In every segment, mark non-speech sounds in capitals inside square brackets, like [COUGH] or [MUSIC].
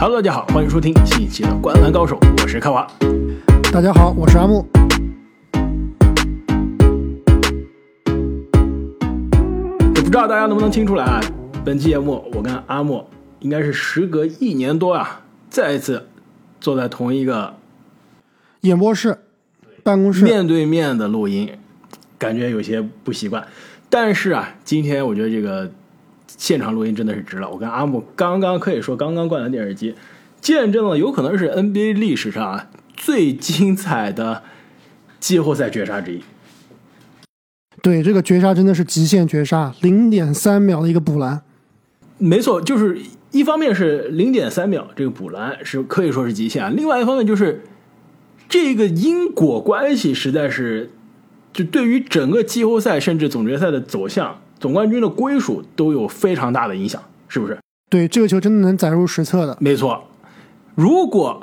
Hello，大家好，欢迎收听新一期的《观篮高手》，我是开华。大家好，我是阿木。不知道大家能不能听出来啊？本期节目我跟阿木应该是时隔一年多啊，再一次坐在同一个演播室、办公室，面对面的录音，感觉有些不习惯。但是啊，今天我觉得这个现场录音真的是值了。我跟阿木刚刚可以说刚刚灌了电视机，见证了有可能是 NBA 历史上啊最精彩的季后赛绝杀之一。对，这个绝杀真的是极限绝杀，零点三秒的一个补篮。没错，就是一方面是零点三秒这个补篮是可以说是极限，另外一方面就是这个因果关系实在是，就对于整个季后赛甚至总决赛的走向、总冠军的归属都有非常大的影响，是不是？对，这个球真的能载入史册的。没错，如果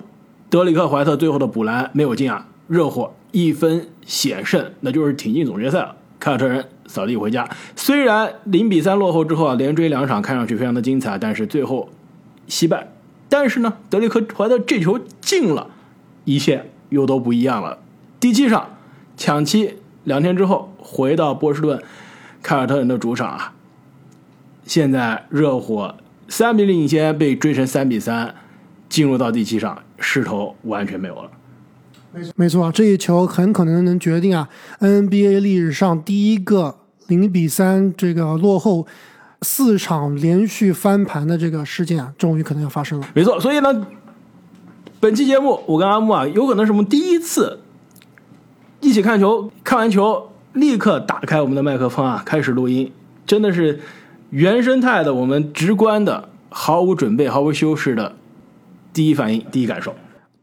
德里克怀特最后的补篮没有进啊，热火一分险胜，那就是挺进总决赛了。凯尔特人扫地回家，虽然零比三落后之后啊，连追两场，看上去非常的精彩，但是最后惜败。但是呢，德里克怀特这球进了，一切又都不一样了。第七场抢七，两天之后回到波士顿，凯尔特人的主场啊，现在热火三比零领先，被追成三比三，进入到第七场，势头完全没有了。没错，这一球很可能能决定啊 NBA 历史上第一个零比三这个落后四场连续翻盘的这个事件啊，终于可能要发生了。没错，所以呢，本期节目我跟阿木啊，有可能是我们第一次一起看球，看完球立刻打开我们的麦克风啊，开始录音，真的是原生态的，我们直观的，毫无准备、毫无修饰的第一反应、第一感受。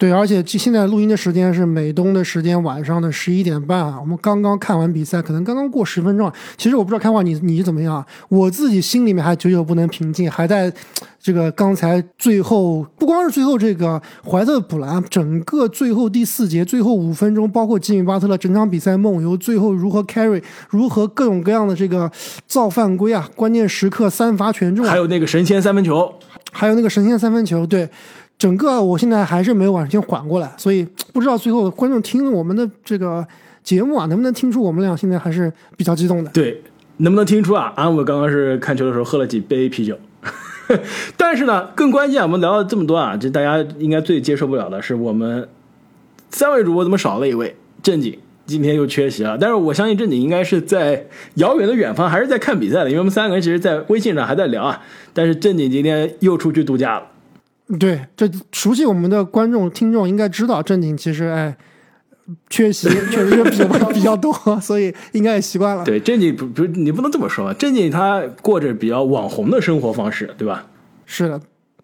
对，而且现在录音的时间是美东的时间晚上的十一点半啊。我们刚刚看完比赛，可能刚刚过十分钟啊。其实我不知道开话你你怎么样，我自己心里面还久久不能平静，还在这个刚才最后不光是最后这个怀特补篮，整个最后第四节最后五分钟，包括吉米巴特勒整场比赛梦游，最后如何 carry，如何各种各样的这个造犯规啊，关键时刻三罚全中，还有那个神仙三分球，还有那个神仙三分球，对。整个我现在还是没有完全缓过来，所以 [TSK] 不知道最后观众听了我们的这个节目啊，能不能听出我们俩现在还是比较激动的？对，能不能听出啊？阿姆刚刚是看球的时候喝了几杯啤酒，[LAUGHS] 但是呢，更关键，我们聊了这么多啊，这大家应该最接受不了的是我们三位主播怎么少了一位正经，今天又缺席了。但是我相信正经应该是在遥远的远方，还是在看比赛的，因为我们三个人其实，在微信上还在聊啊。但是正经今天又出去度假了。对，这熟悉我们的观众听众应该知道，正经其实哎，缺席确实是比较 [LAUGHS] 比较多，所以应该也习惯了。对，正经不不，你不能这么说，正经他过着比较网红的生活方式，对吧？是的，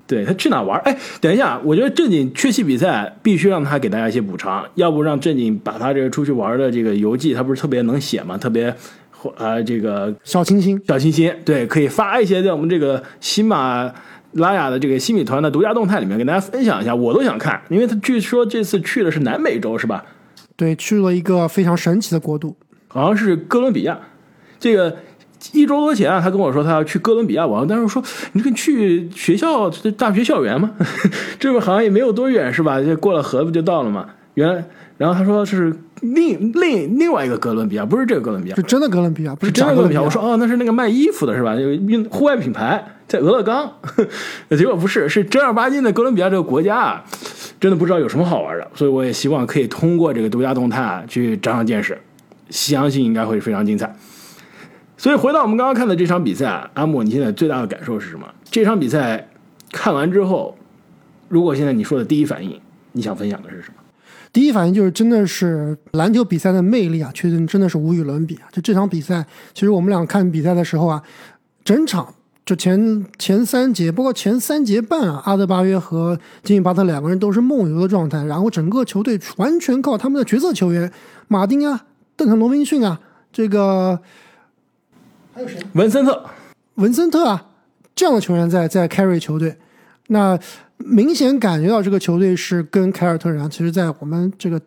对他去哪玩？哎，等一下，我觉得正经缺席比赛，必须让他给大家一些补偿，要不让正经把他这个出去玩的这个游记，他不是特别能写嘛，特别啊这个小清新，小清新，对，可以发一些在我们这个新马。拉雅的这个新米团的独家动态里面，跟大家分享一下，我都想看，因为他据说这次去的是南美洲，是吧？对，去了一个非常神奇的国度，好像是哥伦比亚。这个一周多前啊，他跟我说他要去哥伦比亚玩，但是我说你可以去学校大学校园吗？[LAUGHS] 这不好像也没有多远，是吧？就过了河不就到了吗？原来然后他说是另另另外一个哥伦比亚，不是这个哥伦比亚，是真的哥伦比亚，不是真的哥伦比亚。我说哦，那是那个卖衣服的是吧？就运户外品牌。在俄勒冈，[LAUGHS] 结果不是，是正儿八经的哥伦比亚这个国家啊，真的不知道有什么好玩的，所以我也希望可以通过这个独家动态啊，去长长见识，相信应该会非常精彩。所以回到我们刚刚看的这场比赛，啊阿莫，你现在最大的感受是什么？这场比赛看完之后，如果现在你说的第一反应，你想分享的是什么？第一反应就是真的是篮球比赛的魅力啊，确实真的是无与伦比啊！就这场比赛，其实我们俩看比赛的时候啊，整场。就前前三节，包括前三节半啊，阿德巴约和金米巴特两个人都是梦游的状态，然后整个球队完全靠他们的角色球员马丁啊、邓肯罗宾逊啊，这个还有谁？文森特，文森特啊，这样的球员在在 carry 球队，那明显感觉到这个球队是跟凯尔特人，其实在我们这个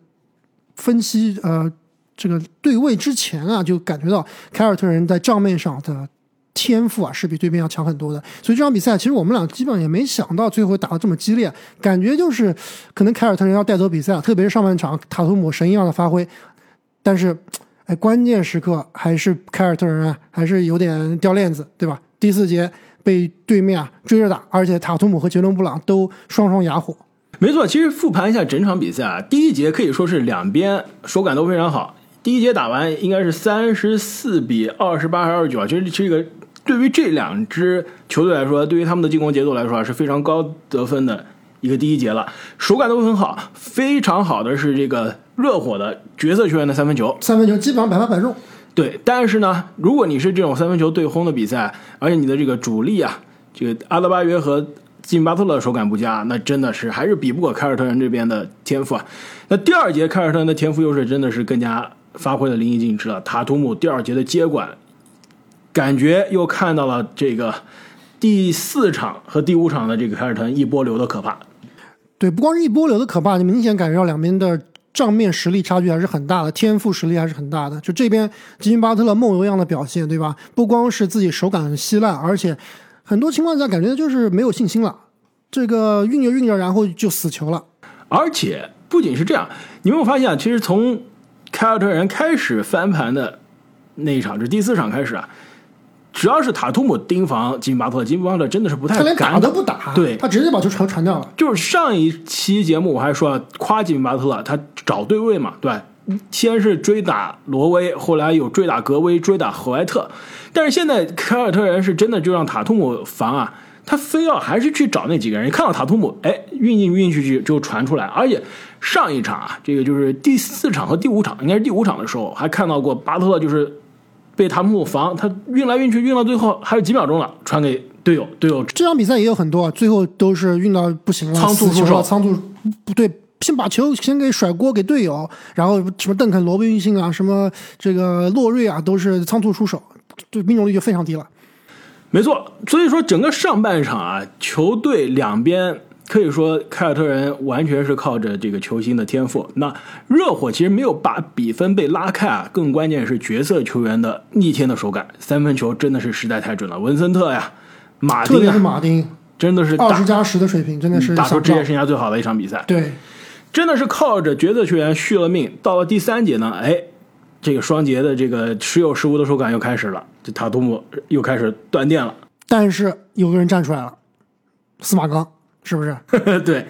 分析呃这个对位之前啊，就感觉到凯尔特人在账面上的。天赋啊是比对面要强很多的。所以这场比赛其实我们俩基本上也没想到最后打得这么激烈，感觉就是可能凯尔特人要带走比赛，特别是上半场塔图姆神一样的发挥，但是哎关键时刻还是凯尔特人啊还是有点掉链子，对吧？第四节被对面啊追着打，而且塔图姆和杰伦布朗都双双哑火。没错，其实复盘一下整场比赛啊，第一节可以说是两边手感都非常好。第一节打完应该是三十四比二十八还是二十九啊？其实这个对于这两支球队来说，对于他们的进攻节奏来说啊，是非常高得分的一个第一节了，手感都很好。非常好的是这个热火的角色球员的三分球，三分球基本上百发百中。对，但是呢，如果你是这种三分球对轰的比赛，而且你的这个主力啊，这个阿德巴约和金巴特勒手感不佳，那真的是还是比不过凯尔特人这边的天赋啊。那第二节凯尔特人的天赋优势真的是更加发挥的淋漓尽致了。塔图姆第二节的接管，感觉又看到了这个第四场和第五场的这个凯尔特人一波流的可怕。对，不光是一波流的可怕，你明显感觉到两边的账面实力差距还是很大的，天赋实力还是很大的。就这边吉金巴特勒梦游一样的表现，对吧？不光是自己手感稀烂，而且很多情况下感觉就是没有信心了。这个运着运着，然后就死球了。而且不仅是这样，你有没有发现，其实从凯尔特人开始翻盘的那一场，就第四场开始啊，只要是塔图姆盯防金巴特勒，金巴特勒真的是不太他连打敢都不打，对他直接把球传传掉了。就是上一期节目我还说夸吉米巴特勒，他找对位嘛，对吧？先是追打罗威，后来有追打格威，追打何怀特，但是现在凯尔特人是真的就让塔图姆防啊，他非要还是去找那几个人，一看到塔图姆，哎，运进运去就传出来，而且上一场啊，这个就是第四场和第五场，应该是第五场的时候，还看到过巴特勒就是被塔图姆防，他运来运去，运到最后还有几秒钟了，传给队友，队友这场比赛也有很多，啊，最后都是运到不行了，仓促出手仓促不对，先把球先给甩锅给队友，然后什么邓肯、罗宾逊信啊，什么这个洛瑞啊，都是仓促出手，对命中率就非常低了。没错，所以说整个上半场啊，球队两边可以说凯尔特人完全是靠着这个球星的天赋。那热火其实没有把比分被拉开啊，更关键是角色球员的逆天的手感，三分球真的是实在太准了。文森特呀，马特别是马丁，真的是打二十加十的水平，真的是打出职业生涯最好的一场比赛。对，真的是靠着角色球员续了命。到了第三节呢，哎，这个双节的这个时有时无的手感又开始了，这塔图姆又开始断电了。但是有个人站出来了，司马刚是不是？[LAUGHS] 对，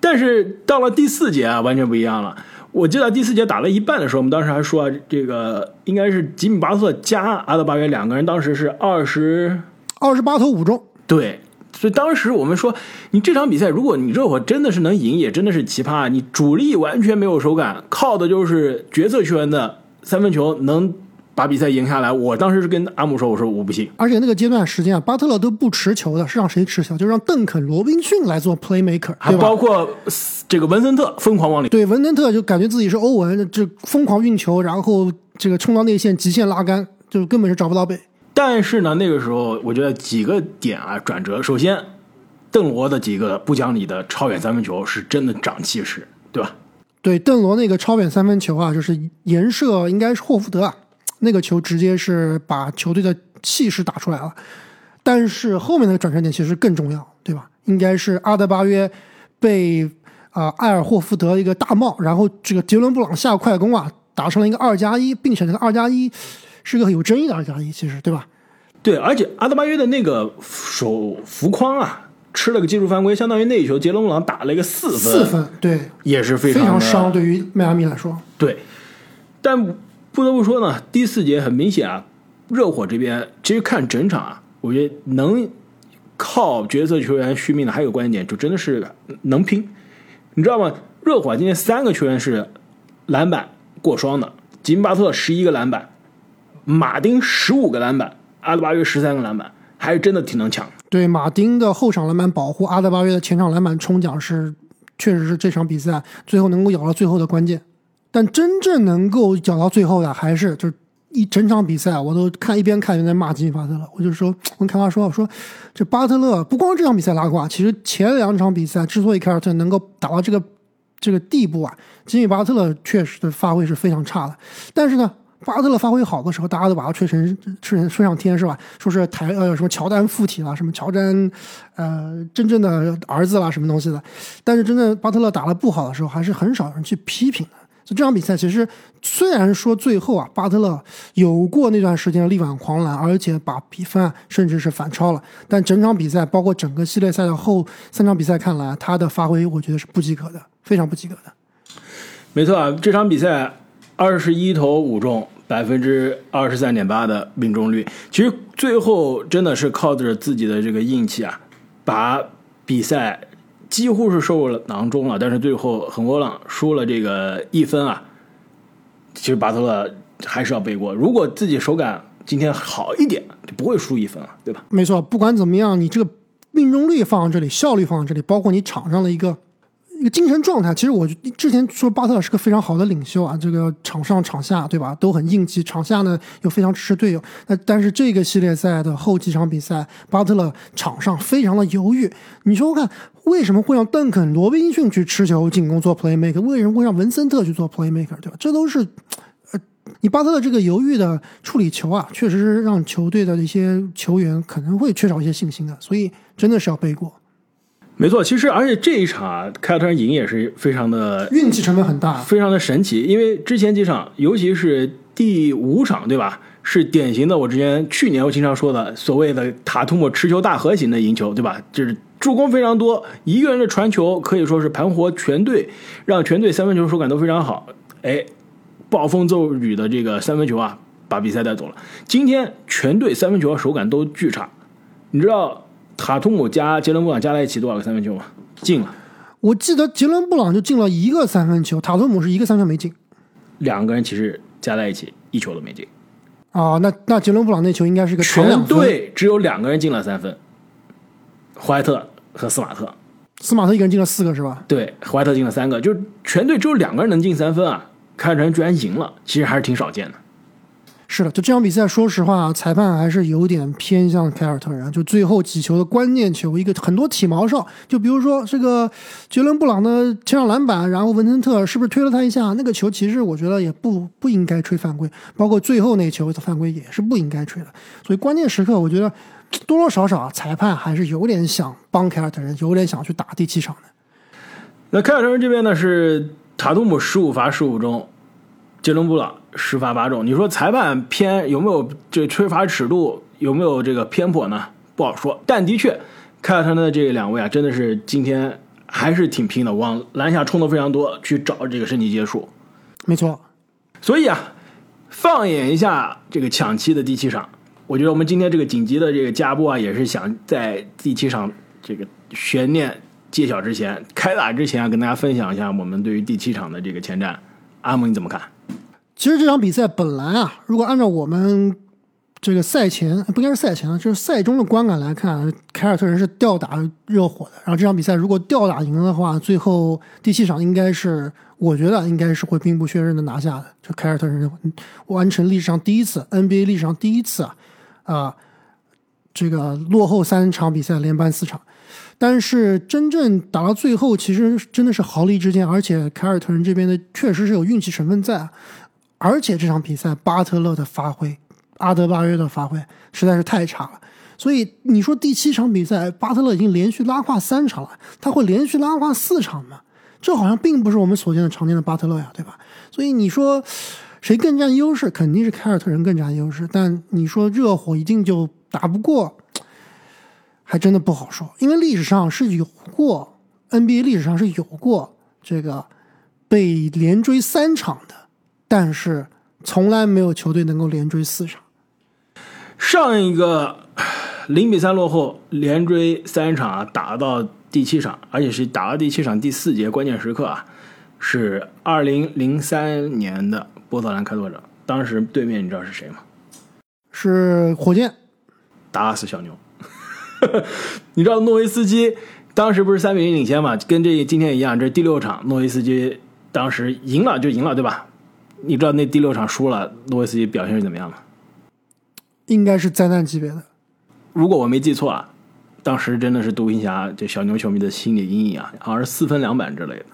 但是到了第四节啊，完全不一样了。我记得第四节打了一半的时候，我们当时还说、啊、这个应该是吉米巴特加阿德巴约两个人，当时是二十二十八投五中，对。所以当时我们说，你这场比赛，如果你热火真的是能赢，也真的是奇葩。啊你主力完全没有手感，靠的就是角色球员的三分球能把比赛赢下来。我当时是跟阿姆说，我说我不信。而且那个阶段时间啊，巴特勒都不持球的，是让谁持球？就让邓肯、罗宾逊来做 playmaker，还？包括这个文森特疯狂往里对，文森特就感觉自己是欧文，这疯狂运球，然后这个冲到内线极限拉杆，就根本是找不到北。但是呢，那个时候我觉得几个点啊转折。首先，邓罗的几个不讲理的超远三分球是真的长气势，对吧？对，邓罗那个超远三分球啊，就是颜射应该是霍福德啊，那个球直接是把球队的气势打出来了。但是后面的转折点其实更重要，对吧？应该是阿德巴约被啊、埃尔霍福德一个大帽，然后这个杰伦布朗下快攻啊，打成了一个二加一，并且这个二加一是个很有争议的二加一，其实对吧？对，而且阿德巴约的那个手扶框啊，吃了个技术犯规，相当于那一球杰伦布朗打了一个四分，四分，对，也是非非常非常伤，对于迈阿密来说。对，但不得不说呢，第四节很明显啊，热火这边其实看整场啊，我觉得能靠角色球员续命的还有关键点，就真的是能拼，你知道吗？热火今天三个球员是篮板过双的，吉姆巴特十一个篮板，马丁十五个篮板，阿德巴约十三个篮板，还是真的挺能抢。对马丁的后场篮板保护，阿德巴约的前场篮板冲奖是，确实是这场比赛最后能够咬到最后的关键。但真正能够讲到最后的，还是就是一整场比赛，我都看一边看一边在骂吉米巴特勒。我就说，跟开发说，我说这巴特勒不光这场比赛拉胯，其实前两场比赛之所以凯尔特能够打到这个这个地步啊，吉米巴特勒确实的发挥是非常差的。但是呢，巴特勒发挥好的时候，大家都把他吹成吹成吹上天是吧？说是台呃什么乔丹附体了，什么乔丹呃真正的儿子啦，什么东西的。但是真正巴特勒打得不好的时候，还是很少人去批评的。这场比赛，其实虽然说最后啊，巴特勒有过那段时间力挽狂澜，而且把比分甚至是反超了，但整场比赛，包括整个系列赛的后三场比赛看来，他的发挥我觉得是不及格的，非常不及格的。没错啊，这场比赛二十一投五中，百分之二十三点八的命中率，其实最后真的是靠着自己的这个运气啊，把比赛。几乎是收入囊中了，但是最后很窝囊，输了这个一分啊。其实巴特勒还是要背锅，如果自己手感今天好一点，就不会输一分了，对吧？没错，不管怎么样，你这个命中率放在这里，效率放在这里，包括你场上的一个。一个精神状态，其实我之前说巴特勒是个非常好的领袖啊，这个场上场下对吧都很硬气，场下呢又非常支持队友。那但是这个系列赛的后几场比赛，巴特勒场上非常的犹豫。你说看为什么会让邓肯、罗宾逊去持球进攻做 playmaker？为什么会让文森特去做 playmaker？对吧？这都是呃，你巴特勒这个犹豫的处理球啊，确实是让球队的一些球员可能会缺少一些信心的，所以真的是要背锅。没错，其实而且这一场啊，凯尔特人赢也是非常的运气成分很大，非常的神奇。因为之前几场，尤其是第五场，对吧？是典型的我之前去年我经常说的所谓的塔图姆持球大核型的赢球，对吧？就是助攻非常多，一个人的传球可以说是盘活全队，让全队三分球手感都非常好。哎，暴风骤雨的这个三分球啊，把比赛带走了。今天全队三分球手感都巨差，你知道？塔图姆加杰伦布朗加在一起多少个三分球吗？进了。我记得杰伦布朗就进了一个三分球，塔图姆是一个三分没进。两个人其实加在一起一球都没进。哦，那那杰伦布朗那球应该是个全队只有两个人进了三分，怀特和斯马特。斯马特一个人进了四个是吧？对，怀特进了三个，就全队只有两个人能进三分啊！凯尔特人居然赢了，其实还是挺少见的。是的，就这场比赛，说实话，裁判还是有点偏向凯尔特人。就最后几球的关键球，一个很多体毛哨，就比如说这个杰伦布朗的前场篮板，然后文森特是不是推了他一下？那个球其实我觉得也不不应该吹犯规，包括最后那球的犯规也是不应该吹的。所以关键时刻，我觉得多多少少啊裁判还是有点想帮凯尔特人，有点想去打第七场的。那凯尔特人这边呢是塔图姆十五罚十五中。杰伦布朗十罚八中，你说裁判偏有没有这吹罚尺度有没有这个偏颇呢？不好说。但的确，凯尔特人的这两位啊，真的是今天还是挺拼的，往篮下冲的非常多，去找这个身体接触。没错。所以啊，放眼一下这个抢七的第七场，我觉得我们今天这个紧急的这个加播啊，也是想在第七场这个悬念揭晓之前、开打之前啊，跟大家分享一下我们对于第七场的这个前瞻。阿蒙你怎么看？其实这场比赛本来啊，如果按照我们这个赛前不应该是赛前啊，就是赛中的观感来看，凯尔特人是吊打热火的。然后这场比赛如果吊打赢的话，最后第七场应该是我觉得应该是会兵不血刃的拿下的。就凯尔特人完成历史上第一次 NBA 历史上第一次啊啊，这个落后三场比赛连扳四场。但是真正打到最后，其实真的是毫厘之间，而且凯尔特人这边的确实是有运气成分在。而且这场比赛，巴特勒的发挥，阿德巴约的发挥实在是太差了。所以你说第七场比赛，巴特勒已经连续拉胯三场了，他会连续拉胯四场吗？这好像并不是我们所见的常见的巴特勒呀，对吧？所以你说谁更占优势？肯定是凯尔特人更占优势。但你说热火一定就打不过，还真的不好说。因为历史上是有过 NBA 历史上是有过这个被连追三场的。但是从来没有球队能够连追四场。上一个零比三落后，连追三场啊打到第七场，而且是打到第七场第四节关键时刻啊，是二零零三年的波特兰开拓者。当时对面你知道是谁吗？是火箭，打死小牛。[LAUGHS] 你知道诺维斯基当时不是三比零领先嘛？跟这今天一样，这第六场，诺维斯基当时赢了就赢了，对吧？你知道那第六场输了，诺维斯基表现是怎么样吗？应该是灾难级别的。如果我没记错啊，当时真的是独行侠这小牛球迷的心理阴影啊，好像是四分两板之类的。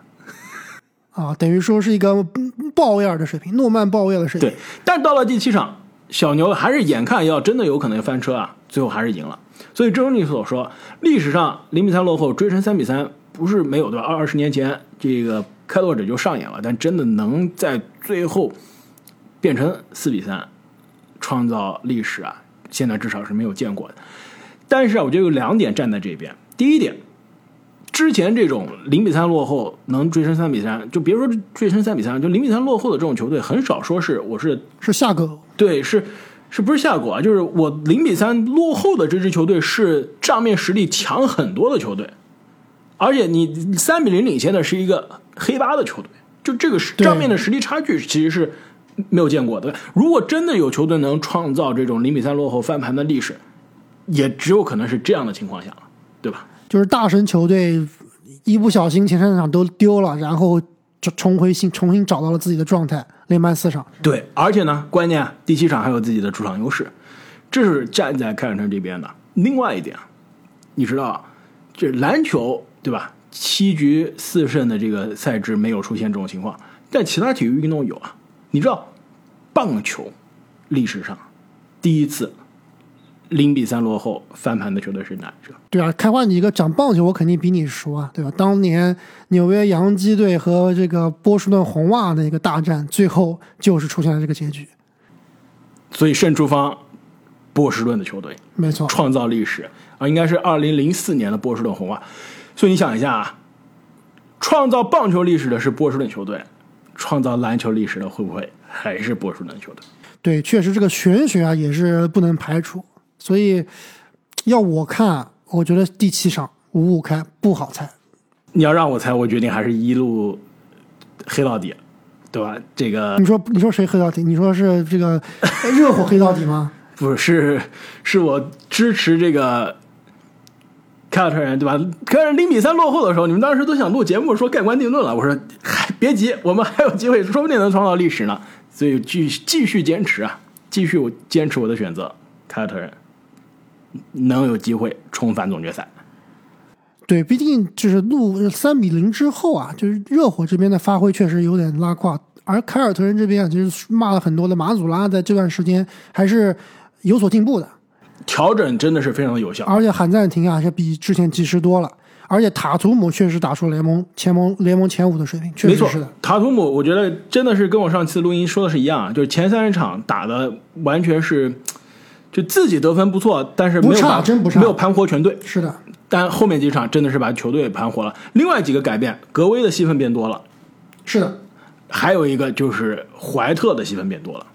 啊，等于说是一个鲍威尔的水平，诺曼鲍威尔的水平。对，但到了第七场，小牛还是眼看要真的有可能翻车啊，最后还是赢了。所以正如你所说，历史上零比三落后追成三比三不是没有对吧？二二十年前这个开拓者就上演了，但真的能在最后变成四比三，创造历史啊，现在至少是没有见过的。但是啊，我觉得有两点站在这边。第一点，之前这种零比三落后能追成三比三，就别说追成三比三，就零比三落后的这种球队，很少说是我是是下个，对是是不是下狗啊？就是我零比三落后的这支球队是账面实力强很多的球队，而且你三比零领先的是一个黑八的球队，就这个对账面的实力差距其实是没有见过的。如果真的有球队能创造这种零比三落后翻盘的历史，也只有可能是这样的情况下了，对吧？就是大神球队一不小心前三场都丢了，然后重重回新重新找到了自己的状态，连扳四场。对，而且呢，关键啊第七场还有自己的主场优势，这是站在凯尔特人这边的。另外一点，你知道，这篮球对吧？七局四胜的这个赛制没有出现这种情况，但其他体育运动有啊。你知道，棒球历史上第一次零比三落后翻盘的球队是哪一支？对啊，开花你一个讲棒球，我肯定比你熟啊，对吧？当年纽约洋基队和这个波士顿红袜的一个大战，最后就是出现了这个结局。所以胜出方波士顿的球队。没错，创造历史啊，应该是二零零四年的波士顿红袜。所以你想一下啊，创造棒球历史的是波士顿球队，创造篮球历史的会不会还是波士顿球队？对，确实这个玄学啊也是不能排除。所以要我看，我觉得第七场五五开不好猜。你要让我猜，我决定还是一路黑到底，对吧？这个你说你说谁黑到底？你说是这个热火黑到底吗？不是，是我支持这个凯尔特人，对吧？凯尔零比三落后的时候，你们当时都想录节目说盖棺定论了。我说，嗨，别急，我们还有机会，说不定能创造历史呢。所以继继续坚持啊，继续我坚持我的选择，凯尔特人能有机会重返总决赛。对，毕竟就是录三比零之后啊，就是热火这边的发挥确实有点拉胯，而凯尔特人这边啊，就是骂了很多的马祖拉，在这段时间还是有所进步的，调整真的是非常的有效。而且喊暂停啊，是比之前及时多了。而且塔图姆确实打出联盟前盟联盟前五的水平，确没错实是的。，塔图姆，我觉得真的是跟我上次录音说的是一样，就是前三十场打的完全是，就自己得分不错，但是没有不差把真不差没有盘活全队。是的，但后面几场真的是把球队盘活了。另外几个改变，格威的戏份变多了，是的。还有一个就是怀特的戏份变多了，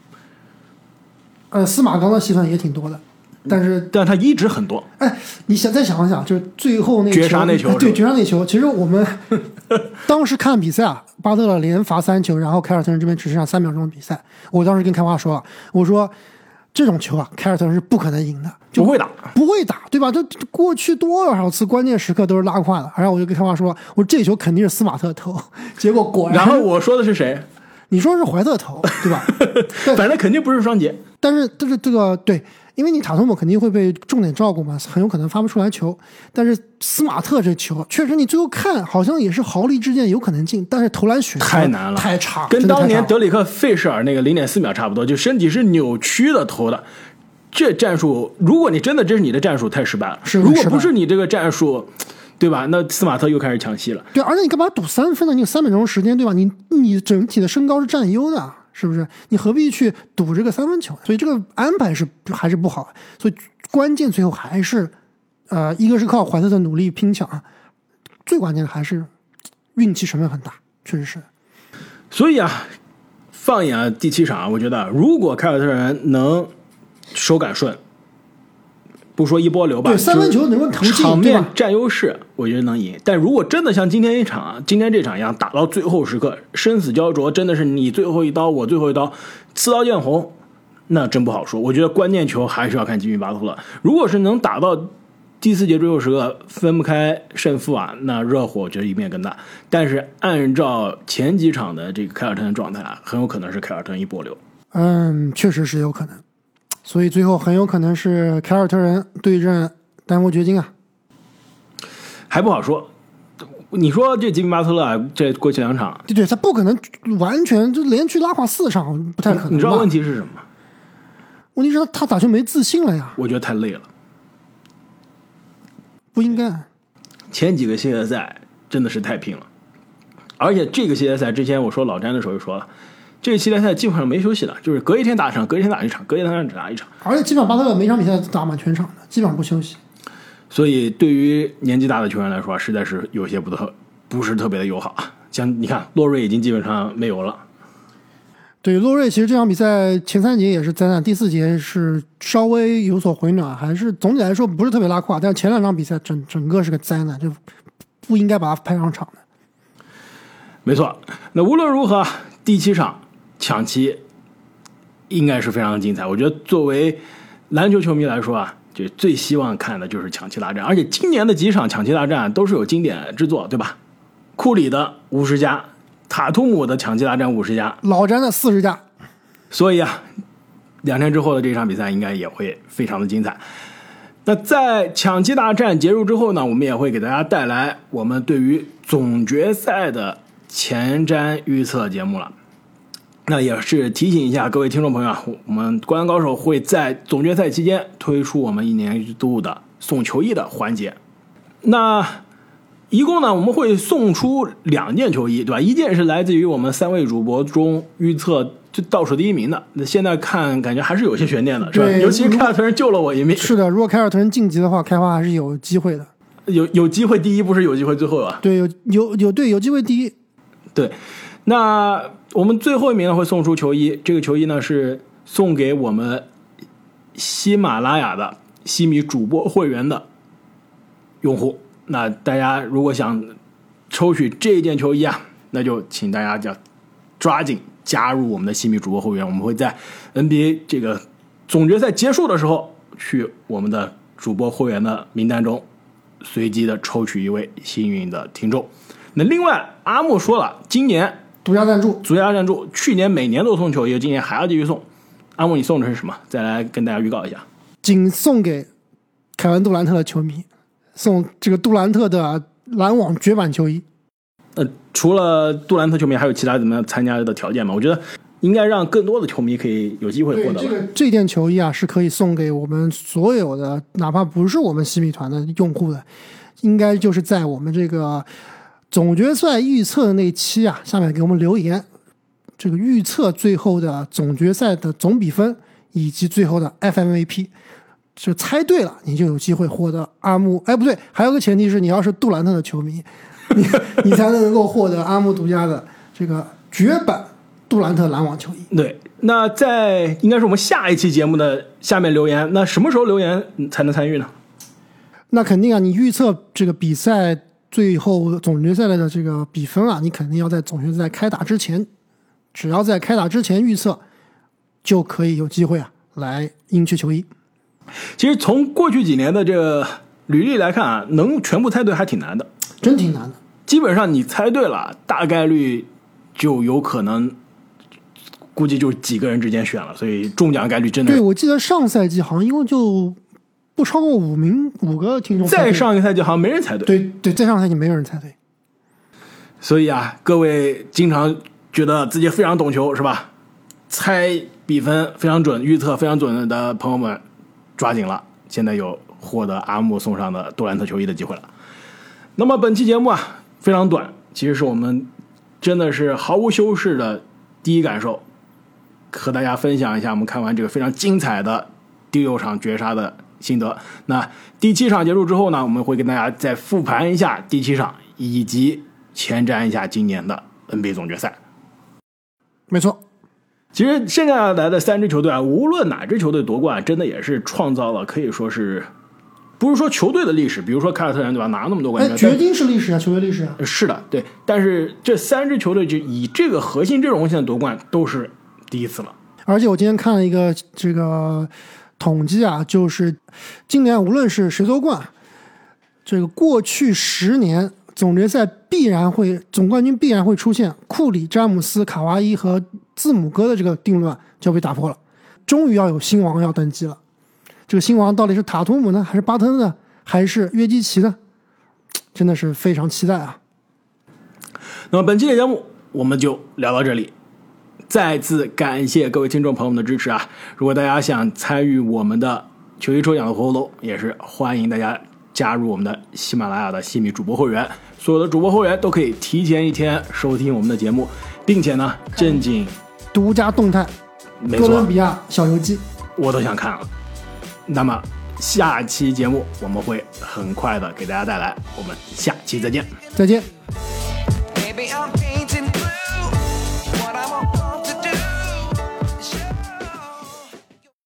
呃，司马刚的戏份也挺多的，但是但他一直很多。哎，你想再想一想，就是最后那绝杀那球哎对，绝杀那球。其实我们 [LAUGHS] 当时看比赛啊，巴特勒连罚三球，然后凯尔特人这边只剩下三秒钟的比赛。我当时跟开花说了，我说这种球啊，凯尔特人是不可能赢的，就不会打，不会打，对吧？这这过去多少次关键时刻都是拉胯的。然后我就跟开花说，我说这球肯定是斯马特投，[LAUGHS] 结果果然，然后我说的是谁？你说是怀特投，对吧？[LAUGHS] 反正肯定不是双杰。但是但是这个对，因为你塔图姆肯定会被重点照顾嘛，很有可能发不出来球。但是斯马特这球确实，你最后看好像也是毫厘之间有可能进，但是投篮选太难了太差，跟当年德里克费舍尔那个零点四秒差不多，就身体是扭曲的投的。这战术，如果你真的这是你的战术，太失败了。是如果不是你这个战术，对吧？那斯马特又开始抢戏了。对，而且你干嘛赌三分呢？你有三秒钟时间，对吧？你你整体的身高是占优的，是不是？你何必去赌这个三分球？所以这个安排是还是不好。所以关键最后还是，呃，一个是靠怀特的努力拼抢，最关键的还是运气成分很大，确实是。所以啊，放眼啊第七场啊，我觉得如果凯尔特人能手感顺，不说一波流吧，对三分球能够场面占优势，我觉得能赢。但如果真的像今天一场啊，今天这场一样打到最后时刻，生死胶着，真的是你最后一刀，我最后一刀，刺刀见红，那真不好说。我觉得关键球还是要看吉米巴特勒。如果是能打到第四节最后时刻分不开胜负啊，那热火觉得赢面更大。但是按照前几场的这个凯尔特人状态啊，很有可能是凯尔特人一波流。嗯，确实是有可能，所以最后很有可能是凯尔特人对阵丹佛掘金啊。还不好说。你说这吉米巴特勒啊，这过去两场，对对，他不可能完全就连续拉垮四场，不太可能。你知道问题是什么吗？问题是他打球没自信了呀，我觉得太累了。不应该。前几个系列赛真的是太拼了，而且这个系列赛之前我说老詹的时候就说了，这个系列赛基本上没休息的，就是隔一天打一场，隔一天打一场，隔一天只打一场。而且基本上巴特勒每场比赛都打满全场的，基本上不休息。所以对于年纪大的球员来说，实在是有些不特不是特别的友好。像你看，洛瑞已经基本上没有了。对洛瑞，其实这场比赛前三节也是灾难，第四节是稍微有所回暖，还是总体来说不是特别拉胯。但前两场比赛整整个是个灾难，就不应该把他派上场的。没错，那无论如何，第七场抢七应该是非常的精彩。我觉得作为篮球球迷来说啊，就最希望看的就是抢七大战，而且今年的几场抢七大战都是有经典之作，对吧？库里的五十加。塔图姆的抢七大战五十加，老詹的四十加，所以啊，两天之后的这场比赛应该也会非常的精彩。那在抢七大战结束之后呢，我们也会给大家带来我们对于总决赛的前瞻预测节目了。那也是提醒一下各位听众朋友啊，我们灌篮高手会在总决赛期间推出我们一年一度的送球衣的环节。那。一共呢，我们会送出两件球衣，对吧？一件是来自于我们三位主播中预测就倒数第一名的，那现在看感觉还是有些悬念的，是吧？尤其凯尔特人救了我一命。是的，如果凯尔特人晋级的话，开花还是有机会的。有有机会第一，不是有机会最后啊？对，有有有对有机会第一。对，那我们最后一名呢会送出球衣，这个球衣呢是送给我们喜马拉雅的西米主播会员的用户。那大家如果想抽取这件球衣啊，那就请大家叫抓紧加入我们的西米主播会员。我们会在 NBA 这个总决赛结束的时候，去我们的主播会员的名单中随机的抽取一位幸运的听众。那另外，阿木说了，今年独家赞助，独家赞助，去年每年都送球衣，今年还要继续送。阿木，你送的是什么？再来跟大家预告一下，仅送给凯文杜兰特的球迷。送这个杜兰特的篮网绝版球衣。呃，除了杜兰特球迷，还有其他怎么样参加的条件吗？我觉得应该让更多的球迷可以有机会获得。这个这件球衣啊，是可以送给我们所有的，哪怕不是我们西米团的用户的。应该就是在我们这个总决赛预测的那期啊，下面给我们留言，这个预测最后的总决赛的总比分以及最后的 FMVP。就猜对了，你就有机会获得阿木。哎，不对，还有个前提是你要是杜兰特的球迷，你你才能够获得阿木独家的这个绝版杜兰特篮网球衣。对，那在应该是我们下一期节目的下面留言，那什么时候留言才能参与呢？那肯定啊，你预测这个比赛最后总决赛的这个比分啊，你肯定要在总决赛开打之前，只要在开打之前预测，就可以有机会啊来赢取球衣。其实从过去几年的这个履历来看啊，能全部猜对还挺难的，真挺难的。基本上你猜对了，大概率就有可能，估计就几个人之间选了，所以中奖概率真的。对，我记得上赛季好像一共就不超过五名五个听众。再上一个赛季好像没人猜对。对对，再上个赛季没有人猜对。所以啊，各位经常觉得自己非常懂球是吧？猜比分非常准、预测非常准的朋友们。抓紧了，现在有获得阿木送上的杜兰特球衣的机会了。那么本期节目啊非常短，其实是我们真的是毫无修饰的第一感受，和大家分享一下我们看完这个非常精彩的第六场绝杀的心得。那第七场结束之后呢，我们会跟大家再复盘一下第七场，以及前瞻一下今年的 NBA 总决赛。没错。其实剩下来的三支球队啊，无论哪支球队夺冠，真的也是创造了可以说是，不是说球队的历史，比如说凯尔特人对吧，拿那么多冠军，决定是历史啊，球队历史啊。是的，对。但是这三支球队就以这个核心阵容现在夺冠都是第一次了。而且我今天看了一个这个统计啊，就是今年无论是谁夺冠，这个过去十年。总决赛必然会总冠军必然会出现库里、詹姆斯、卡哇伊和字母哥的这个定论就被打破了，终于要有新王要登基了。这个新王到底是塔图姆呢，还是巴特呢，还是约基奇呢？真的是非常期待啊！那么本期的节目我们就聊到这里，再次感谢各位听众朋友们的支持啊！如果大家想参与我们的球衣抽奖的活动，也是欢迎大家加入我们的喜马拉雅的西米主播会员，所有的主播会员都可以提前一天收听我们的节目，并且呢，正经独家动态，没错哥伦比，亚小游记，我都想看了。那么下期节目我们会很快的给大家带来，我们下期再见。再见。